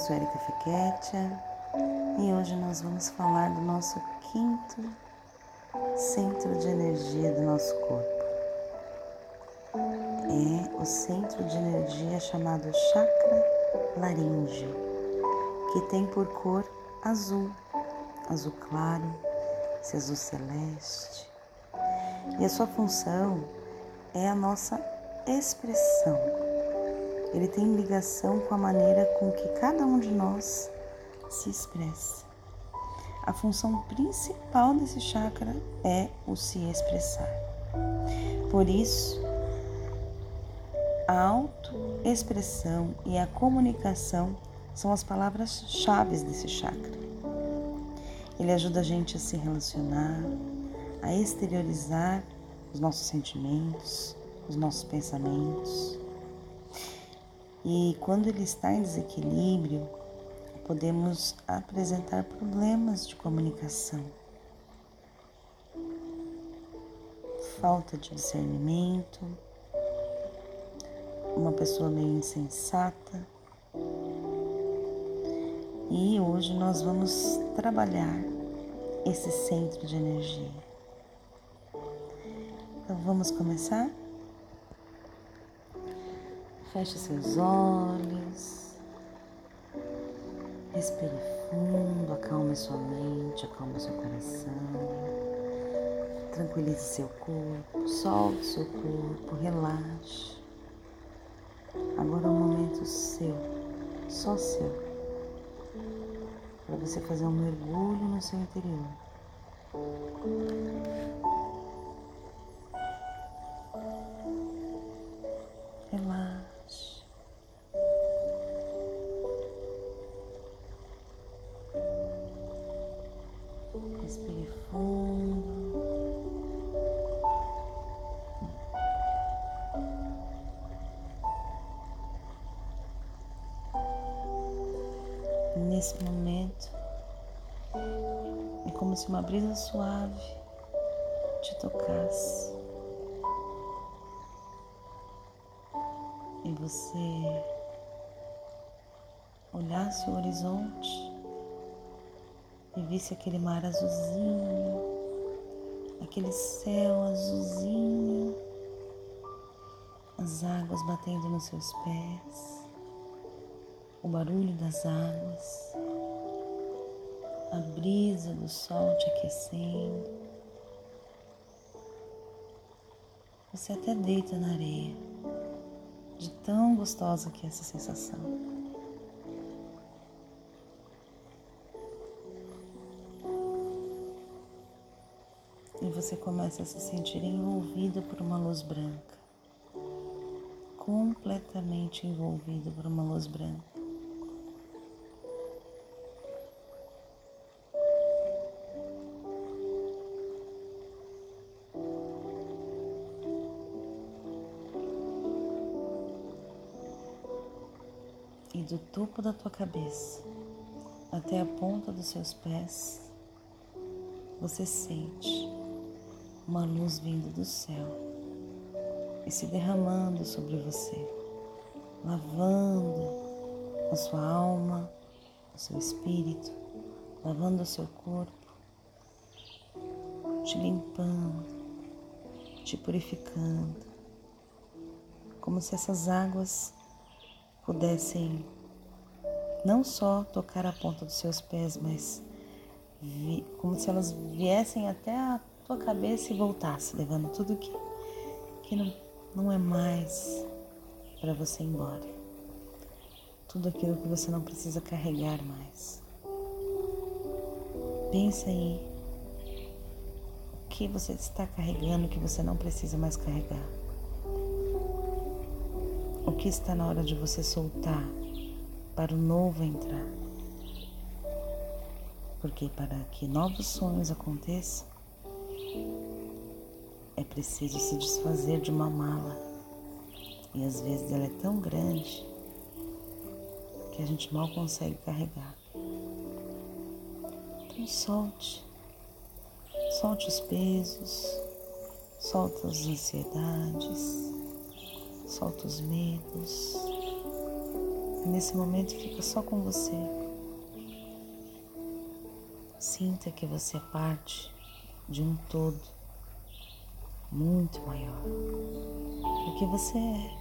sou Erika Fequetia e hoje nós vamos falar do nosso quinto centro de energia do nosso corpo. É o centro de energia chamado chakra laríngeo, que tem por cor azul, azul claro, esse azul celeste. E a sua função é a nossa expressão ele tem ligação com a maneira com que cada um de nós se expressa. A função principal desse chakra é o se expressar. Por isso, a autoexpressão e a comunicação são as palavras-chave desse chakra. Ele ajuda a gente a se relacionar, a exteriorizar os nossos sentimentos, os nossos pensamentos, e quando ele está em desequilíbrio, podemos apresentar problemas de comunicação, falta de discernimento, uma pessoa meio insensata. E hoje nós vamos trabalhar esse centro de energia. Então vamos começar? Feche seus olhos. Respire fundo, acalme sua mente, acalme seu coração. Tranquilize seu corpo, solte seu corpo, relaxe. Agora é um momento seu, só seu, para você fazer um mergulho no seu interior. Nesse momento, é como se uma brisa suave te tocasse. E você olhasse o horizonte e visse aquele mar azulzinho, aquele céu azulzinho, as águas batendo nos seus pés, o barulho das águas, a brisa do sol te aquecendo. Você até deita na areia, de tão gostosa que é essa sensação. e você começa a se sentir envolvido por uma luz branca, completamente envolvido por uma luz branca. Do topo da tua cabeça até a ponta dos seus pés, você sente uma luz vindo do céu e se derramando sobre você, lavando a sua alma, o seu espírito, lavando o seu corpo, te limpando, te purificando, como se essas águas pudessem não só tocar a ponta dos seus pés, mas como se elas viessem até a tua cabeça e voltasse, levando tudo que, que não, não é mais para você ir embora. Tudo aquilo que você não precisa carregar mais. Pensa aí o que você está carregando que você não precisa mais carregar. O que está na hora de você soltar para o novo entrar. Porque para que novos sonhos aconteçam, é preciso se desfazer de uma mala. E às vezes ela é tão grande que a gente mal consegue carregar. Então solte. Solte os pesos, solta as ansiedades, solta os medos, nesse momento fica só com você. Sinta que você é parte de um todo muito maior do que você é.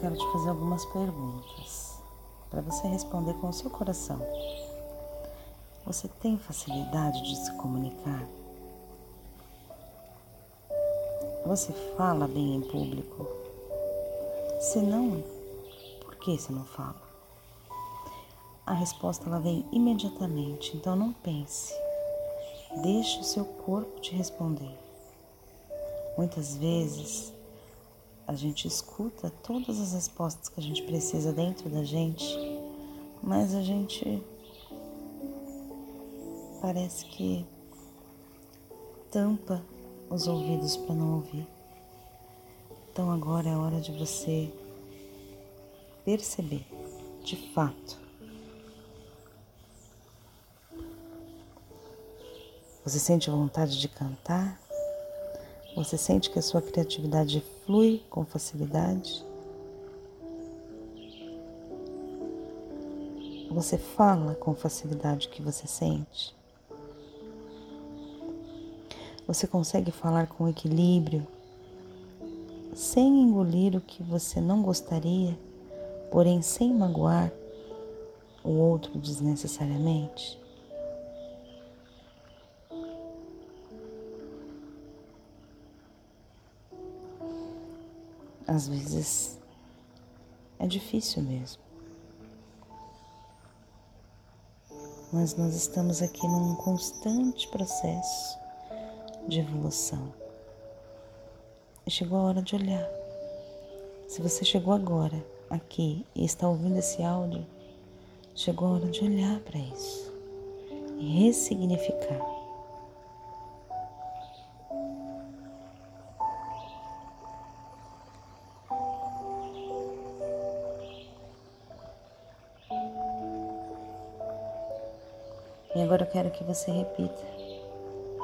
Quero te fazer algumas perguntas para você responder com o seu coração. Você tem facilidade de se comunicar? Você fala bem em público? Se não, por que você não fala? A resposta ela vem imediatamente, então não pense. Deixe o seu corpo te responder. Muitas vezes a gente escuta todas as respostas que a gente precisa dentro da gente, mas a gente parece que tampa os ouvidos para não ouvir. Então agora é hora de você perceber, de fato, Você sente vontade de cantar? Você sente que a sua criatividade flui com facilidade? Você fala com facilidade o que você sente? Você consegue falar com equilíbrio, sem engolir o que você não gostaria, porém sem magoar o outro desnecessariamente? Às vezes é difícil mesmo. Mas nós estamos aqui num constante processo de evolução. E chegou a hora de olhar. Se você chegou agora aqui e está ouvindo esse áudio, chegou a hora de olhar para isso e ressignificar. Que você repita.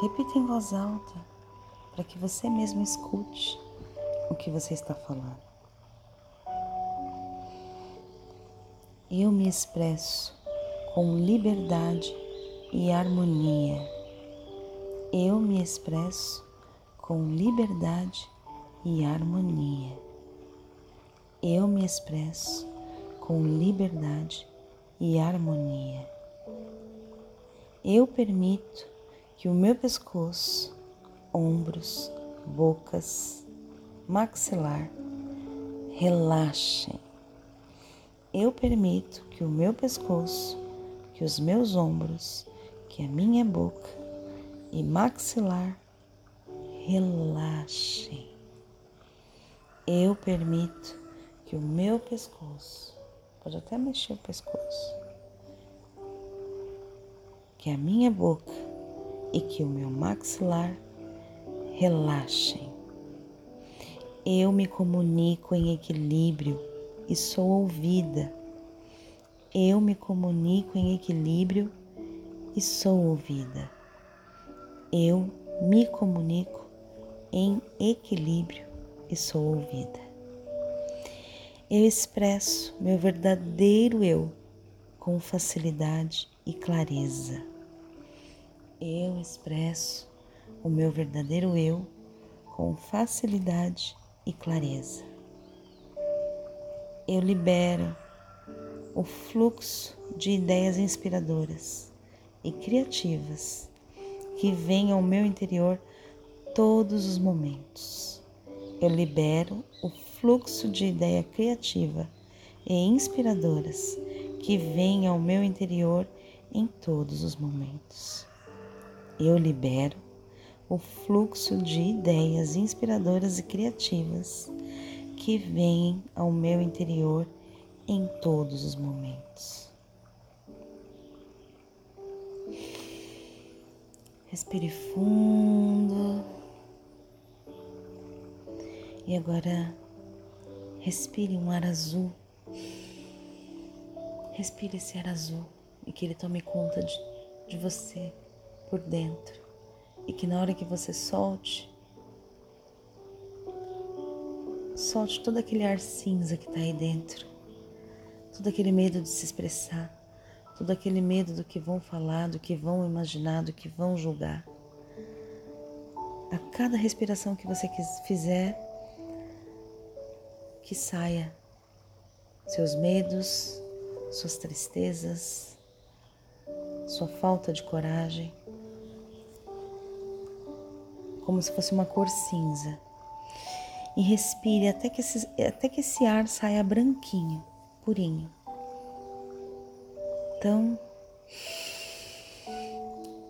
Repita em voz alta, para que você mesmo escute o que você está falando. Eu me expresso com liberdade e harmonia. Eu me expresso com liberdade e harmonia. Eu me expresso com liberdade e harmonia eu permito que o meu pescoço, ombros, bocas, maxilar relaxem. Eu permito que o meu pescoço, que os meus ombros, que a minha boca e maxilar relaxem. Eu permito que o meu pescoço, pode até mexer o pescoço, que a minha boca e que o meu maxilar relaxem. Eu me comunico em equilíbrio e sou ouvida. Eu me comunico em equilíbrio e sou ouvida. Eu me comunico em equilíbrio e sou ouvida. Eu expresso meu verdadeiro eu com facilidade e clareza eu expresso o meu verdadeiro eu com facilidade e clareza. Eu libero o fluxo de ideias inspiradoras e criativas que vêm ao meu interior todos os momentos. Eu libero o fluxo de ideia criativa e inspiradoras que vêm ao meu interior em todos os momentos eu libero o fluxo de ideias inspiradoras e criativas que vêm ao meu interior em todos os momentos. Respire fundo. E agora respire um ar azul. Respire esse ar azul e que ele tome conta de, de você por dentro. E que na hora que você solte, solte todo aquele ar cinza que está aí dentro, todo aquele medo de se expressar, todo aquele medo do que vão falar, do que vão imaginar, do que vão julgar. A cada respiração que você fizer, que saia seus medos, suas tristezas, sua falta de coragem, como se fosse uma cor cinza. E respire até que esse, até que esse ar saia branquinho, purinho. Então,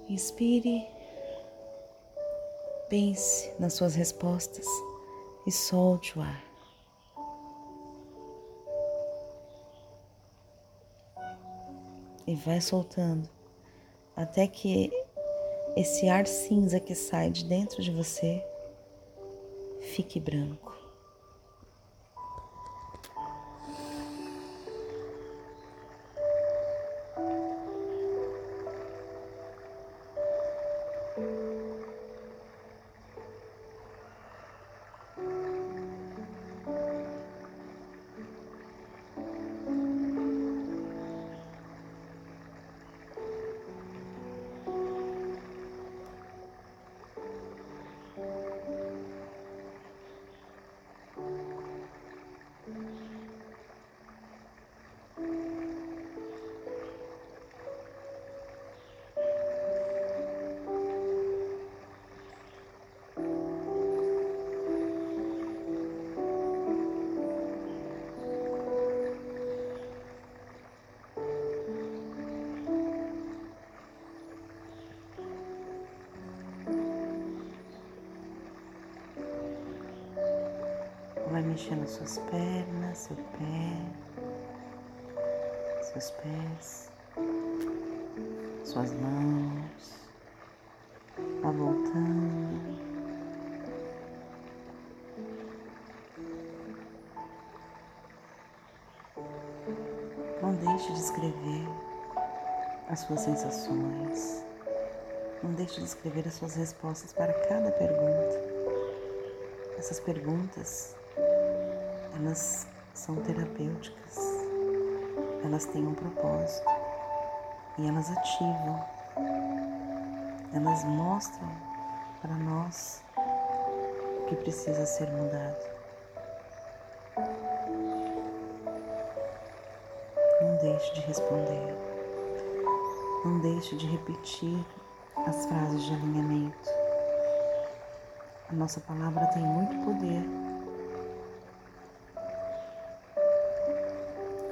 inspire, pense nas suas respostas e solte o ar. E vai soltando até que esse ar cinza que sai de dentro de você fique branco. Mexendo suas pernas, seu pé, seus pés, suas mãos, vá voltando. Não deixe de escrever as suas sensações. Não deixe de escrever as suas respostas para cada pergunta. Essas perguntas elas são terapêuticas, elas têm um propósito. E elas ativam, elas mostram para nós o que precisa ser mudado. Não deixe de responder, não deixe de repetir as frases de alinhamento. A nossa palavra tem muito poder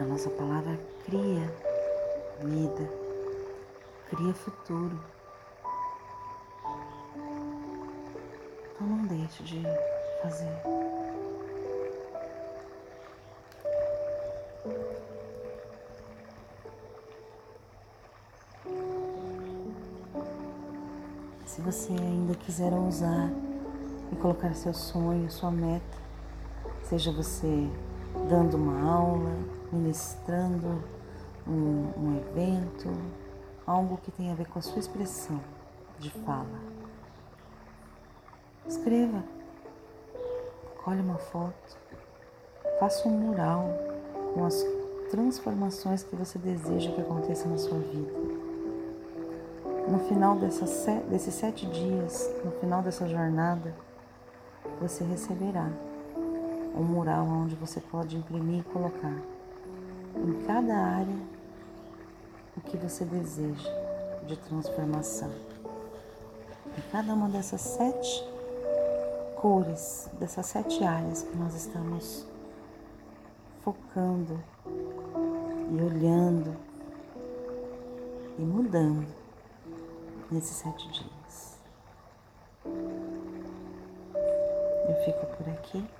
A nossa palavra cria vida, cria futuro. Então não deixe de fazer. Se você ainda quiser ousar e colocar seu sonho, sua meta, seja você dando uma aula, ministrando um, um evento, algo que tenha a ver com a sua expressão de fala. Escreva, colhe uma foto, faça um mural com as transformações que você deseja que aconteça na sua vida. No final desses sete dias, no final dessa jornada, você receberá um mural onde você pode imprimir e colocar em cada área o que você deseja de transformação. Em cada uma dessas sete cores, dessas sete áreas que nós estamos focando e olhando e mudando nesses sete dias. Eu fico por aqui.